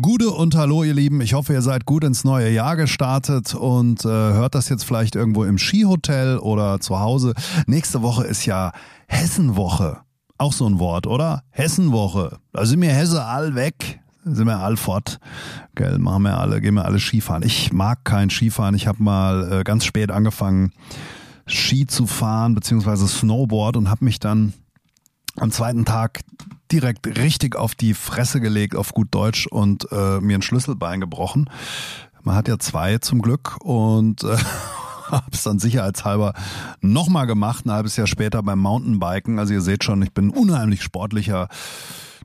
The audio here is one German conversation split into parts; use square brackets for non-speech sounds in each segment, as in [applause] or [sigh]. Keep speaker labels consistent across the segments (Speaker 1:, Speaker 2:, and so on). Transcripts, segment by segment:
Speaker 1: Gude und Hallo, ihr Lieben. Ich hoffe, ihr seid gut ins neue Jahr gestartet und äh, hört das jetzt vielleicht irgendwo im Skihotel oder zu Hause. Nächste Woche ist ja Hessenwoche. Auch so ein Wort, oder? Hessenwoche. Da sind wir Hesse all weg. Sind wir all fort. Gell, machen wir alle, gehen wir alle Skifahren. Ich mag kein Skifahren. Ich habe mal äh, ganz spät angefangen, Ski zu fahren, beziehungsweise Snowboard und habe mich dann am zweiten Tag direkt richtig auf die Fresse gelegt, auf gut Deutsch, und äh, mir ein Schlüsselbein gebrochen. Man hat ja zwei zum Glück und äh, [laughs] habe es dann sicherheitshalber nochmal gemacht, ein halbes Jahr später beim Mountainbiken. Also ihr seht schon, ich bin unheimlich sportlicher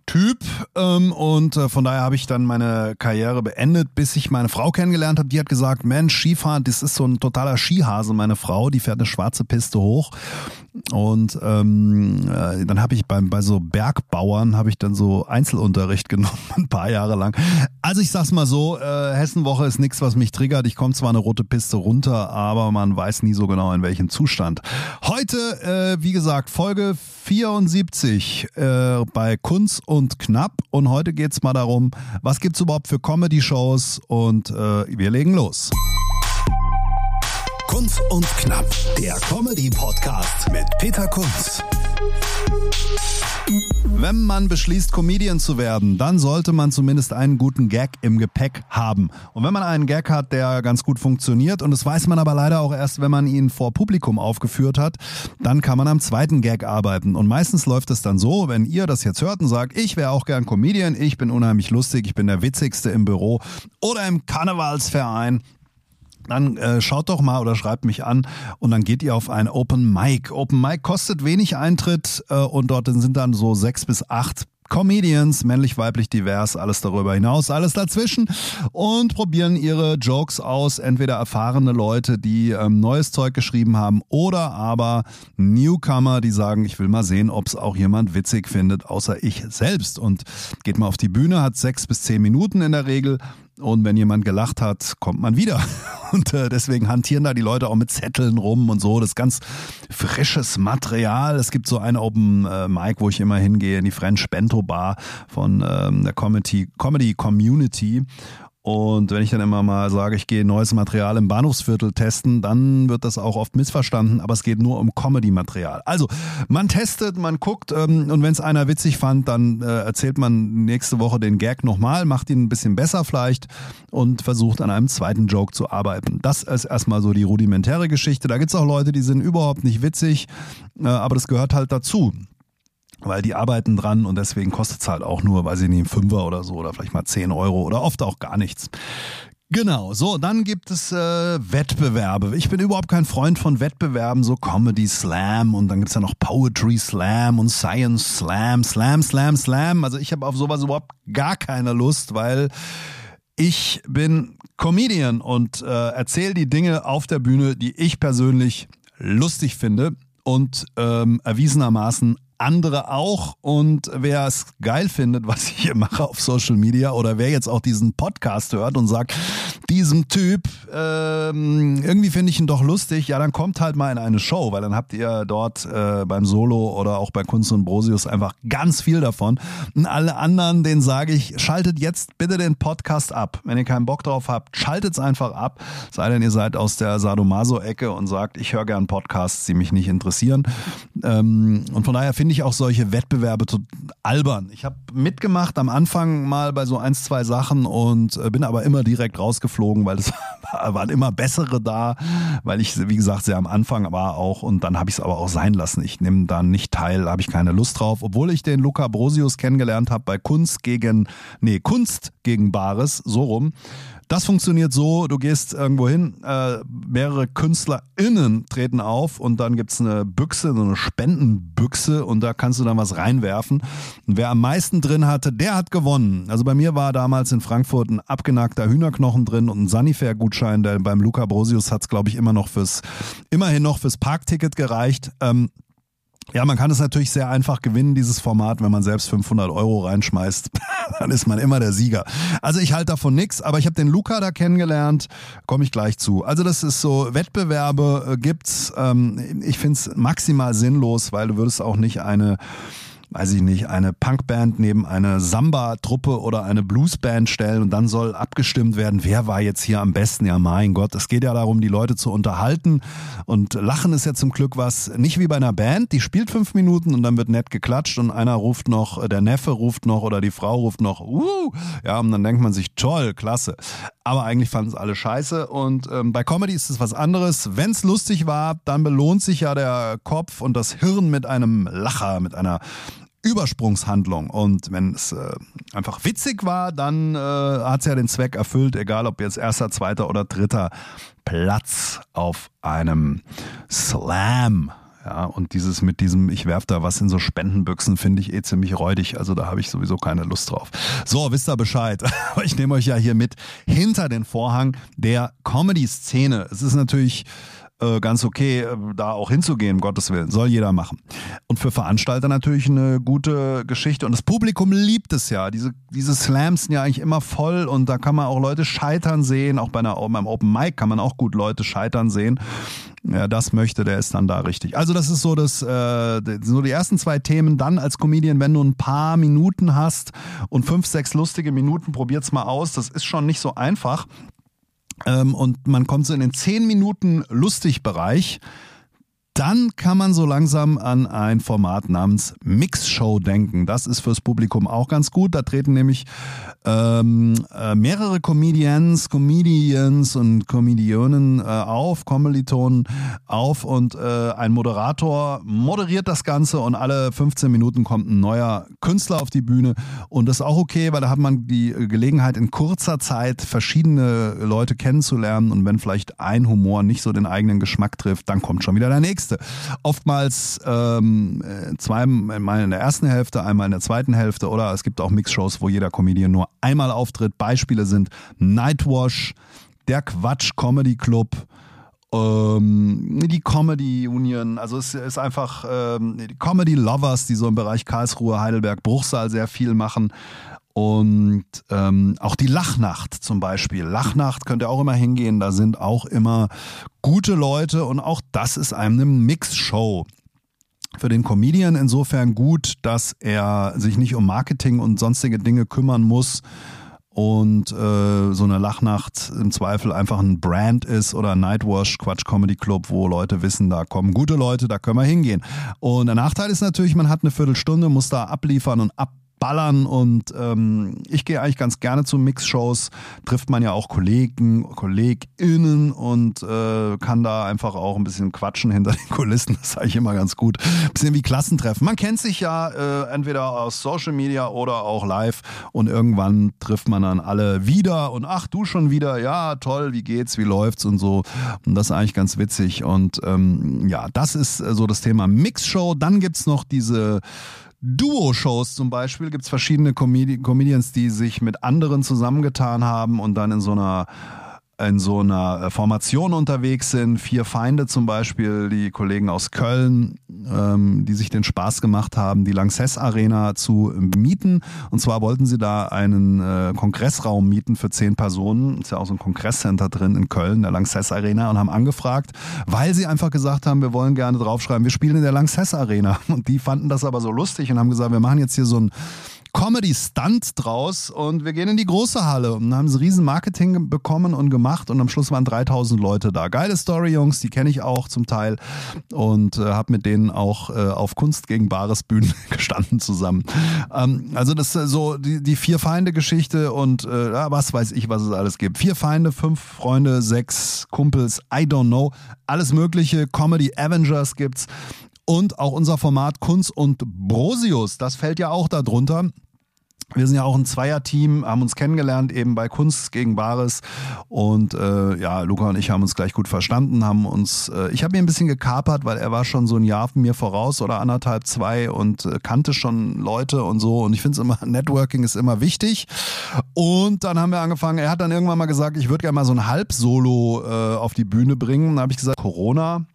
Speaker 1: Typ ähm, und äh, von daher habe ich dann meine Karriere beendet, bis ich meine Frau kennengelernt habe. Die hat gesagt, Mensch, Skifahren, das ist so ein totaler Skihase, meine Frau, die fährt eine schwarze Piste hoch und ähm, äh, dann habe ich beim, bei so Bergbauern habe ich dann so Einzelunterricht [laughs] genommen, ein paar Jahre lang. Also ich sag's mal so, äh, Hessenwoche ist nichts, was mich triggert. Ich komme zwar eine rote Piste runter, aber man weiß nie so genau, in welchem Zustand. Heute, äh, wie gesagt, Folge 74 äh, bei Kunst und Knapp. Und heute geht's mal darum, was gibt's überhaupt für Comedy-Shows und äh, wir legen los.
Speaker 2: Kunz und Knapp, der Comedy-Podcast mit Peter Kunz.
Speaker 1: Wenn man beschließt, Comedian zu werden, dann sollte man zumindest einen guten Gag im Gepäck haben. Und wenn man einen Gag hat, der ganz gut funktioniert, und das weiß man aber leider auch erst, wenn man ihn vor Publikum aufgeführt hat, dann kann man am zweiten Gag arbeiten. Und meistens läuft es dann so, wenn ihr das jetzt hört und sagt, ich wäre auch gern Comedian, ich bin unheimlich lustig, ich bin der witzigste im Büro oder im Karnevalsverein, dann äh, schaut doch mal oder schreibt mich an und dann geht ihr auf ein Open Mic. Open Mic kostet wenig Eintritt äh, und dort sind dann so sechs bis acht Comedians, männlich, weiblich, divers, alles darüber hinaus, alles dazwischen und probieren ihre Jokes aus. Entweder erfahrene Leute, die ähm, neues Zeug geschrieben haben oder aber Newcomer, die sagen, ich will mal sehen, ob es auch jemand witzig findet, außer ich selbst. Und geht mal auf die Bühne, hat sechs bis zehn Minuten in der Regel und wenn jemand gelacht hat, kommt man wieder. [laughs] Und äh, deswegen hantieren da die Leute auch mit Zetteln rum und so. Das ist ganz frisches Material. Es gibt so ein Open äh, Mic, wo ich immer hingehe, in die French Bento Bar von ähm, der Comedy, Comedy Community. Und wenn ich dann immer mal sage, ich gehe neues Material im Bahnhofsviertel testen, dann wird das auch oft missverstanden, aber es geht nur um Comedy-Material. Also man testet, man guckt ähm, und wenn es einer witzig fand, dann äh, erzählt man nächste Woche den Gag nochmal, macht ihn ein bisschen besser vielleicht und versucht an einem zweiten Joke zu arbeiten. Das ist erstmal so die rudimentäre Geschichte. Da gibt's auch Leute, die sind überhaupt nicht witzig, äh, aber das gehört halt dazu weil die arbeiten dran und deswegen kostet es halt auch nur, ich nicht, ein Fünfer oder so oder vielleicht mal zehn Euro oder oft auch gar nichts. Genau, so, dann gibt es äh, Wettbewerbe. Ich bin überhaupt kein Freund von Wettbewerben, so Comedy Slam und dann gibt's ja noch Poetry Slam und Science Slam, Slam, Slam, Slam. Also ich habe auf sowas überhaupt gar keine Lust, weil ich bin Comedian und äh, erzähle die Dinge auf der Bühne, die ich persönlich lustig finde und ähm, erwiesenermaßen andere auch. Und wer es geil findet, was ich hier mache auf Social Media oder wer jetzt auch diesen Podcast hört und sagt, diesem Typ, ähm, irgendwie finde ich ihn doch lustig, ja, dann kommt halt mal in eine Show, weil dann habt ihr dort äh, beim Solo oder auch bei Kunst und Brosius einfach ganz viel davon. Und alle anderen, denen sage ich, schaltet jetzt bitte den Podcast ab. Wenn ihr keinen Bock drauf habt, schaltet es einfach ab. Sei denn, ihr seid aus der Sadomaso-Ecke und sagt, ich höre gern Podcasts, die mich nicht interessieren. Ähm, und von daher finde finde ich auch solche Wettbewerbe so albern. Ich habe mitgemacht am Anfang mal bei so ein, zwei Sachen und äh, bin aber immer direkt rausgeflogen, weil es [laughs] waren immer bessere da, weil ich, wie gesagt, sehr am Anfang war auch und dann habe ich es aber auch sein lassen. Ich nehme da nicht teil, habe ich keine Lust drauf, obwohl ich den Luca Brosius kennengelernt habe bei Kunst gegen, nee, Kunst gegen Bares, so rum. Das funktioniert so, du gehst irgendwo hin, äh, mehrere KünstlerInnen treten auf und dann gibt's eine Büchse, so eine Spendenbüchse und da kannst du dann was reinwerfen. Und wer am meisten drin hatte, der hat gewonnen. Also bei mir war damals in Frankfurt ein abgenagter Hühnerknochen drin und ein Sanifair-Gutschein, der beim Luca Brosius hat's glaube ich, immer noch fürs, immerhin noch fürs Parkticket gereicht. Ähm, ja, man kann es natürlich sehr einfach gewinnen, dieses Format, wenn man selbst 500 Euro reinschmeißt, [laughs] dann ist man immer der Sieger. Also ich halte davon nichts, aber ich habe den Luca da kennengelernt, komme ich gleich zu. Also das ist so, Wettbewerbe äh, gibt's. Ähm, ich finde es maximal sinnlos, weil du würdest auch nicht eine weiß ich nicht, eine Punkband neben eine Samba-Truppe oder eine Bluesband stellen und dann soll abgestimmt werden, wer war jetzt hier am besten. Ja, mein Gott, es geht ja darum, die Leute zu unterhalten und Lachen ist ja zum Glück was, nicht wie bei einer Band, die spielt fünf Minuten und dann wird nett geklatscht und einer ruft noch, der Neffe ruft noch oder die Frau ruft noch, uh, ja, und dann denkt man sich, toll, klasse. Aber eigentlich fanden es alle scheiße und ähm, bei Comedy ist es was anderes. Wenn es lustig war, dann belohnt sich ja der Kopf und das Hirn mit einem Lacher, mit einer Übersprungshandlung. Und wenn es äh, einfach witzig war, dann äh, hat es ja den Zweck erfüllt, egal ob jetzt erster, zweiter oder dritter Platz auf einem Slam. Ja, und dieses mit diesem, ich werf da was in so Spendenbüchsen, finde ich eh ziemlich räudig. Also da habe ich sowieso keine Lust drauf. So, wisst ihr Bescheid. [laughs] ich nehme euch ja hier mit hinter den Vorhang der Comedy-Szene. Es ist natürlich äh, ganz okay, äh, da auch hinzugehen, um Gottes Willen. Soll jeder machen. Und für Veranstalter natürlich eine gute Geschichte. Und das Publikum liebt es ja. Diese, diese Slams sind ja eigentlich immer voll und da kann man auch Leute scheitern sehen. Auch bei einer, beim Open Mic kann man auch gut Leute scheitern sehen. Wer das möchte, der ist dann da richtig. Also das ist so das, äh, so die ersten zwei Themen. Dann als Comedian, wenn du ein paar Minuten hast und fünf, sechs lustige Minuten, probiert's mal aus. Das ist schon nicht so einfach. Ähm, und man kommt so in den 10 Minuten Lustig-Bereich. Dann kann man so langsam an ein Format namens Mixshow denken. Das ist fürs Publikum auch ganz gut. Da treten nämlich ähm, äh, mehrere Comedians, Comedians und Comedionen äh, auf, Kommilitonen auf und äh, ein Moderator moderiert das Ganze und alle 15 Minuten kommt ein neuer Künstler auf die Bühne und das ist auch okay, weil da hat man die Gelegenheit in kurzer Zeit verschiedene Leute kennenzulernen und wenn vielleicht ein Humor nicht so den eigenen Geschmack trifft, dann kommt schon wieder der nächste nächste. Oftmals ähm, zweimal in der ersten Hälfte, einmal in der zweiten Hälfte oder es gibt auch Mixshows, wo jeder Comedian nur einmal auftritt. Beispiele sind Nightwash, der Quatsch Comedy Club, ähm, die Comedy Union, also es ist einfach ähm, die Comedy Lovers, die so im Bereich Karlsruhe, Heidelberg, Bruchsal sehr viel machen. Und ähm, auch die Lachnacht zum Beispiel. Lachnacht könnt ihr auch immer hingehen, da sind auch immer gute Leute und auch das ist eine Mixshow. Für den Comedian insofern gut, dass er sich nicht um Marketing und sonstige Dinge kümmern muss und äh, so eine Lachnacht im Zweifel einfach ein Brand ist oder Nightwash Quatsch Comedy Club, wo Leute wissen, da kommen gute Leute, da können wir hingehen. Und der Nachteil ist natürlich, man hat eine Viertelstunde, muss da abliefern und ab ballern und ähm, ich gehe eigentlich ganz gerne zu Mixshows, trifft man ja auch Kollegen, KollegInnen und äh, kann da einfach auch ein bisschen quatschen hinter [laughs] den Kulissen, das ist eigentlich immer ganz gut. Ein bisschen wie Klassentreffen. Man kennt sich ja äh, entweder aus Social Media oder auch live und irgendwann trifft man dann alle wieder und ach, du schon wieder, ja, toll, wie geht's, wie läuft's und so. Und das ist eigentlich ganz witzig und ähm, ja, das ist so das Thema Mixshow. Dann gibt's noch diese Duo-Shows zum Beispiel gibt es verschiedene Comedi Comedians, die sich mit anderen zusammengetan haben und dann in so einer in so einer äh, Formation unterwegs sind. Vier Feinde zum Beispiel, die Kollegen aus Köln, ähm, die sich den Spaß gemacht haben, die Lanxess Arena zu mieten. Und zwar wollten sie da einen äh, Kongressraum mieten für zehn Personen. Ist ja auch so ein Kongresscenter drin in Köln, der Lanxess Arena, und haben angefragt, weil sie einfach gesagt haben, wir wollen gerne draufschreiben, wir spielen in der Lanxess Arena. [laughs] Und die fanden das aber so lustig und haben gesagt, wir machen jetzt hier so ein Comedy-Stunt draus und wir gehen in die große Halle und haben so riesen Marketing bekommen und gemacht und am Schluss waren 3000 Leute da. Geile Story, Jungs, die kenne ich auch zum Teil und äh, habe mit denen auch äh, auf Kunst gegen Bares Bühnen [laughs] gestanden zusammen. Ähm, also das ist so die, die Vier-Feinde-Geschichte und äh, was weiß ich, was es alles gibt. Vier Feinde, fünf Freunde, sechs Kumpels, I don't know. Alles mögliche, Comedy Avengers gibt's. Und auch unser Format Kunst und Brosius, das fällt ja auch darunter. Wir sind ja auch ein Zweierteam, haben uns kennengelernt eben bei Kunst gegen Bares. Und äh, ja, Luca und ich haben uns gleich gut verstanden, haben uns, äh, ich habe ihn ein bisschen gekapert, weil er war schon so ein Jahr mir voraus oder anderthalb, zwei und äh, kannte schon Leute und so. Und ich finde es immer, [laughs] Networking ist immer wichtig. Und dann haben wir angefangen, er hat dann irgendwann mal gesagt, ich würde gerne mal so ein Halbsolo äh, auf die Bühne bringen, dann habe ich gesagt, Corona,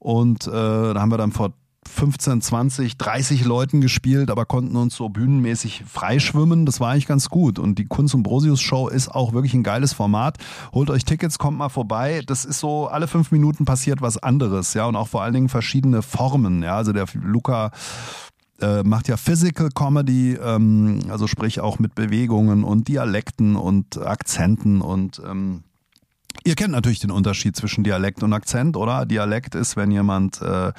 Speaker 1: und äh, da haben wir dann vor 15, 20, 30 Leuten gespielt, aber konnten uns so bühnenmäßig freischwimmen. Das war eigentlich ganz gut. Und die Kunst und Brosius Show ist auch wirklich ein geiles Format. Holt euch Tickets, kommt mal vorbei. Das ist so, alle fünf Minuten passiert was anderes, ja, und auch vor allen Dingen verschiedene Formen. Ja, also der Luca äh, macht ja Physical Comedy, ähm, also sprich auch mit Bewegungen und Dialekten und Akzenten und ähm, Ihr kennt natürlich den Unterschied zwischen Dialekt und Akzent, oder? Dialekt ist, wenn jemand äh,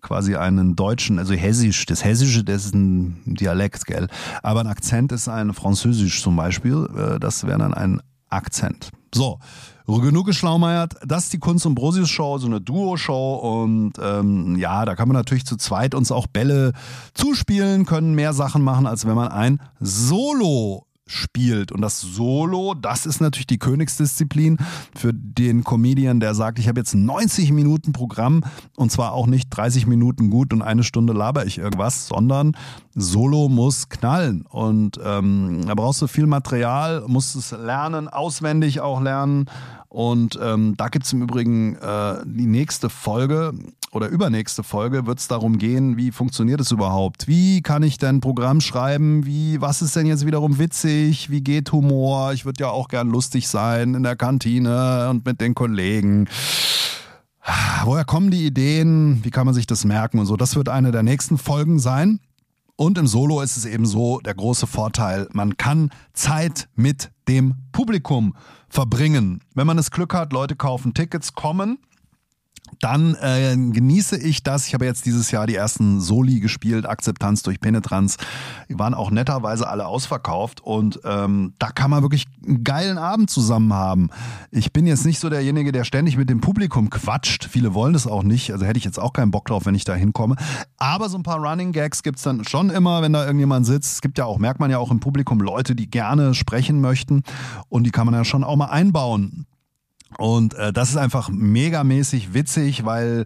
Speaker 1: quasi einen deutschen, also hessisch, das Hessische, das ist ein Dialekt, gell? Aber ein Akzent ist ein Französisch zum Beispiel, äh, das wäre dann ein Akzent. So, genug geschlaumeiert. Das ist die Kunst- und Brosius-Show, so eine Duo-Show. Und ähm, ja, da kann man natürlich zu zweit uns auch Bälle zuspielen, können mehr Sachen machen, als wenn man ein Solo spielt. Und das Solo, das ist natürlich die Königsdisziplin für den Comedian, der sagt, ich habe jetzt 90 Minuten Programm und zwar auch nicht 30 Minuten gut und eine Stunde laber ich irgendwas, sondern Solo muss knallen. Und ähm, da brauchst du viel Material, musst es lernen, auswendig auch lernen. Und ähm, da gibt's im Übrigen äh, die nächste Folge oder übernächste Folge wird es darum gehen, wie funktioniert es überhaupt? Wie kann ich denn Programm schreiben? Wie, was ist denn jetzt wiederum witzig? Wie geht Humor? Ich würde ja auch gern lustig sein in der Kantine und mit den Kollegen. Woher kommen die Ideen? Wie kann man sich das merken und so? Das wird eine der nächsten Folgen sein. Und im Solo ist es eben so der große Vorteil, man kann Zeit mit dem Publikum verbringen. Wenn man das Glück hat, Leute kaufen Tickets, kommen dann äh, genieße ich das. Ich habe jetzt dieses Jahr die ersten Soli gespielt, Akzeptanz durch Penetranz. Die waren auch netterweise alle ausverkauft und ähm, da kann man wirklich einen geilen Abend zusammen haben. Ich bin jetzt nicht so derjenige, der ständig mit dem Publikum quatscht. Viele wollen das auch nicht. Also hätte ich jetzt auch keinen Bock drauf, wenn ich da hinkomme. Aber so ein paar Running Gags gibt's dann schon immer, wenn da irgendjemand sitzt. Es gibt ja auch, merkt man ja auch im Publikum, Leute, die gerne sprechen möchten und die kann man ja schon auch mal einbauen. Und äh, das ist einfach megamäßig witzig, weil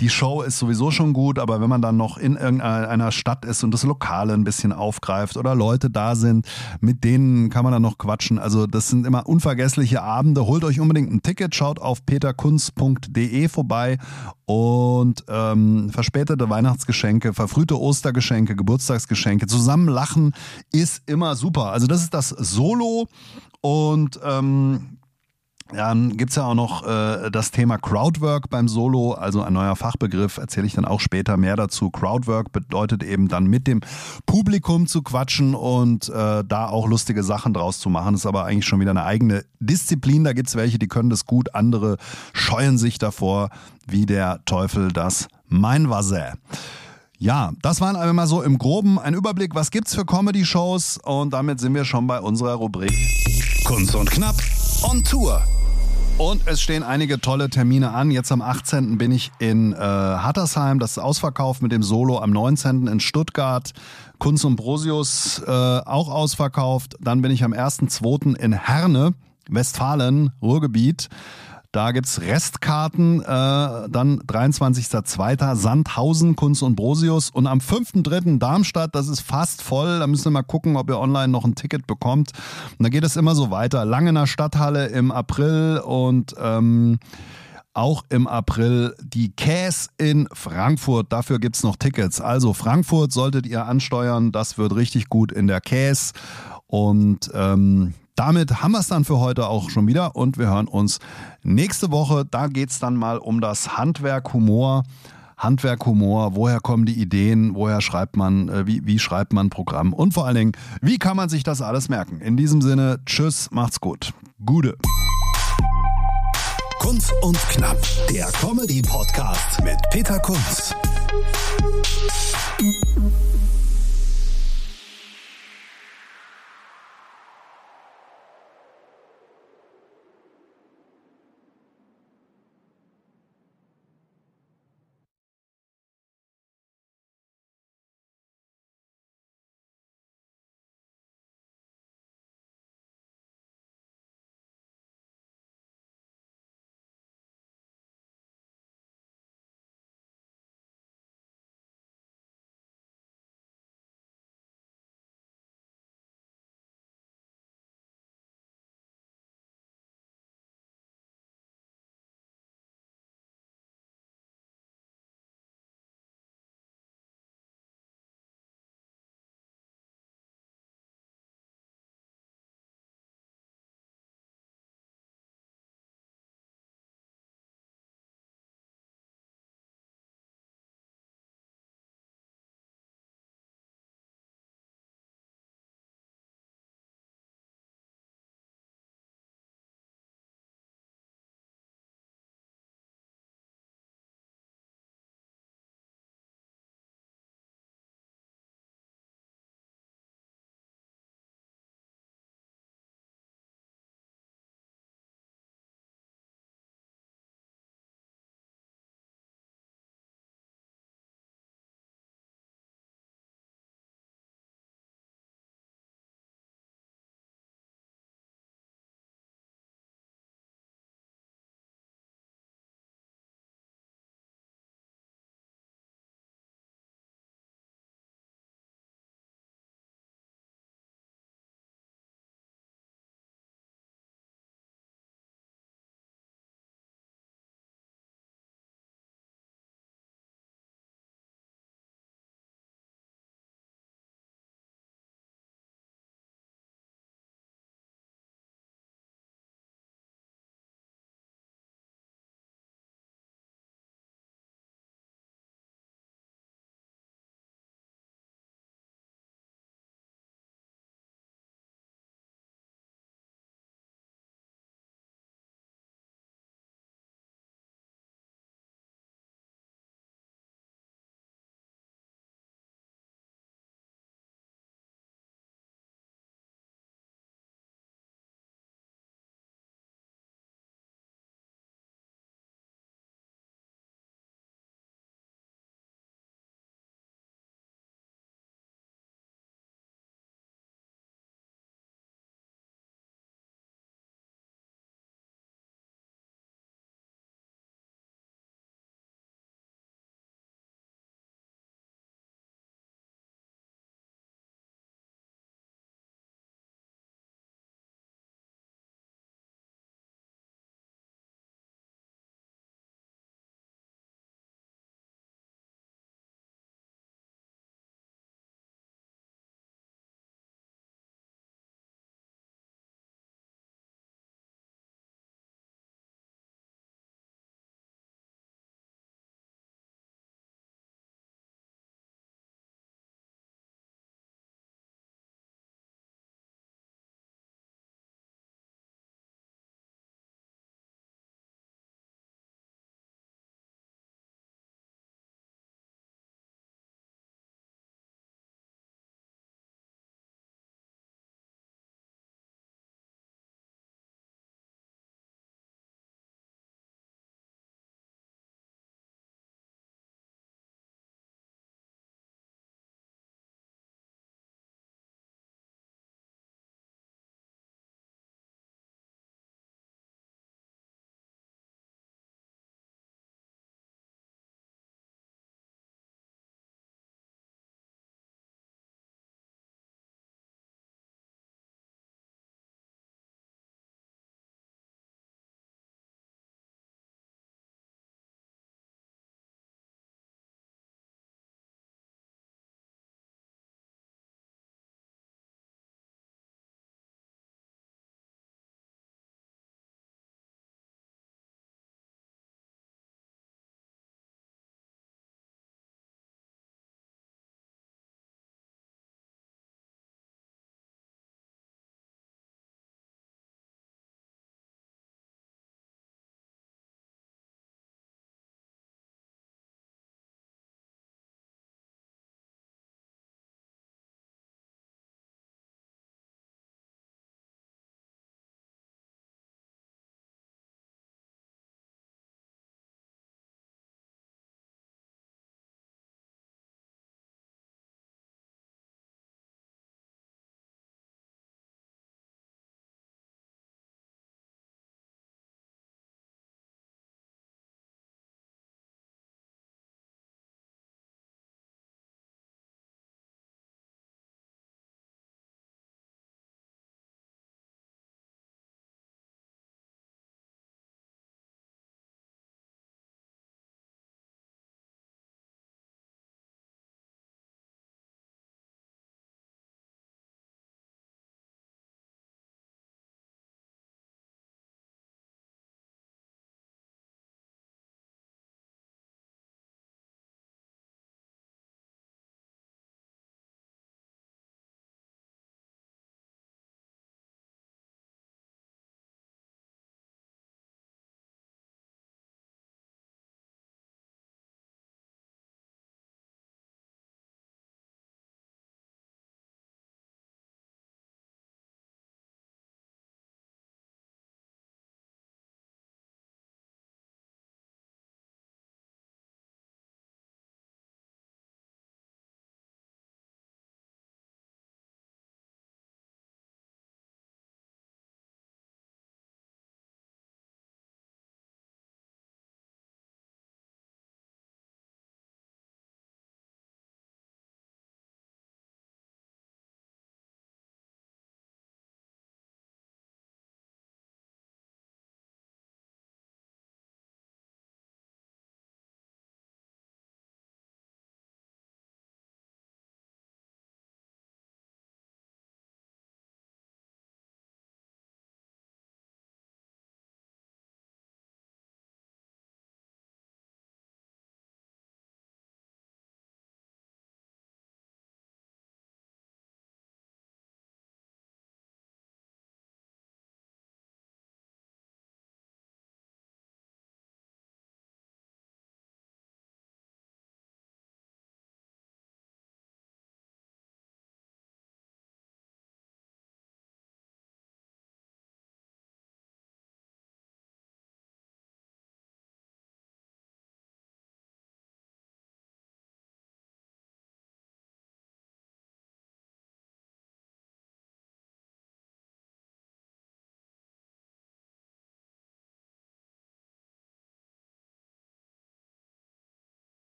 Speaker 1: die Show ist sowieso schon gut, aber wenn man dann noch in irgendeiner Stadt ist und das Lokale ein bisschen aufgreift oder Leute da sind, mit denen kann man dann noch quatschen. Also das sind immer unvergessliche Abende. Holt euch unbedingt ein Ticket, schaut auf peterkunz.de vorbei und ähm, verspätete Weihnachtsgeschenke, verfrühte Ostergeschenke, Geburtstagsgeschenke, zusammen lachen ist immer super. Also das ist das Solo und ähm, dann gibt's ja auch noch äh, das Thema Crowdwork beim Solo, also ein neuer Fachbegriff, erzähle ich dann auch später mehr dazu. Crowdwork bedeutet eben dann mit dem Publikum zu quatschen und äh, da auch lustige Sachen draus zu machen. Das ist aber eigentlich schon wieder eine eigene Disziplin. Da gibt's welche, die können das gut, andere scheuen sich davor, wie der Teufel das Meinwasser. Ja, das waren einmal so im Groben ein Überblick, was gibt's für Comedy-Shows und damit sind wir schon bei unserer Rubrik
Speaker 2: Kunst und Knapp on Tour.
Speaker 1: Und es stehen einige tolle Termine an. Jetzt am 18. bin ich in äh, Hattersheim, das ist ausverkauft mit dem Solo. Am 19. in Stuttgart, Kunst und Brosius äh, auch ausverkauft. Dann bin ich am 1.2. in Herne, Westfalen, Ruhrgebiet. Da gibt's Restkarten, äh, dann 23.02. Sandhausen, Kunst und Brosius und am 5.03. Darmstadt, das ist fast voll. Da müssen wir mal gucken, ob ihr online noch ein Ticket bekommt. Und da geht es immer so weiter. Langener Stadthalle im April und ähm, auch im April die Käs in Frankfurt. Dafür gibt's noch Tickets. Also Frankfurt solltet ihr ansteuern. Das wird richtig gut in der Käs. Und ähm, damit haben wir es dann für heute auch schon wieder und wir hören uns nächste Woche. Da geht es dann mal um das Handwerk Humor. Handwerk Humor, woher kommen die Ideen, woher schreibt man, äh, wie, wie schreibt man Programm und vor allen Dingen, wie kann man sich das alles merken? In diesem Sinne, tschüss, macht's gut. Gute.
Speaker 2: Kunst und Knapp, der Comedy-Podcast mit Peter Kunz.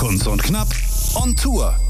Speaker 2: Kunz und Knapp on Tour.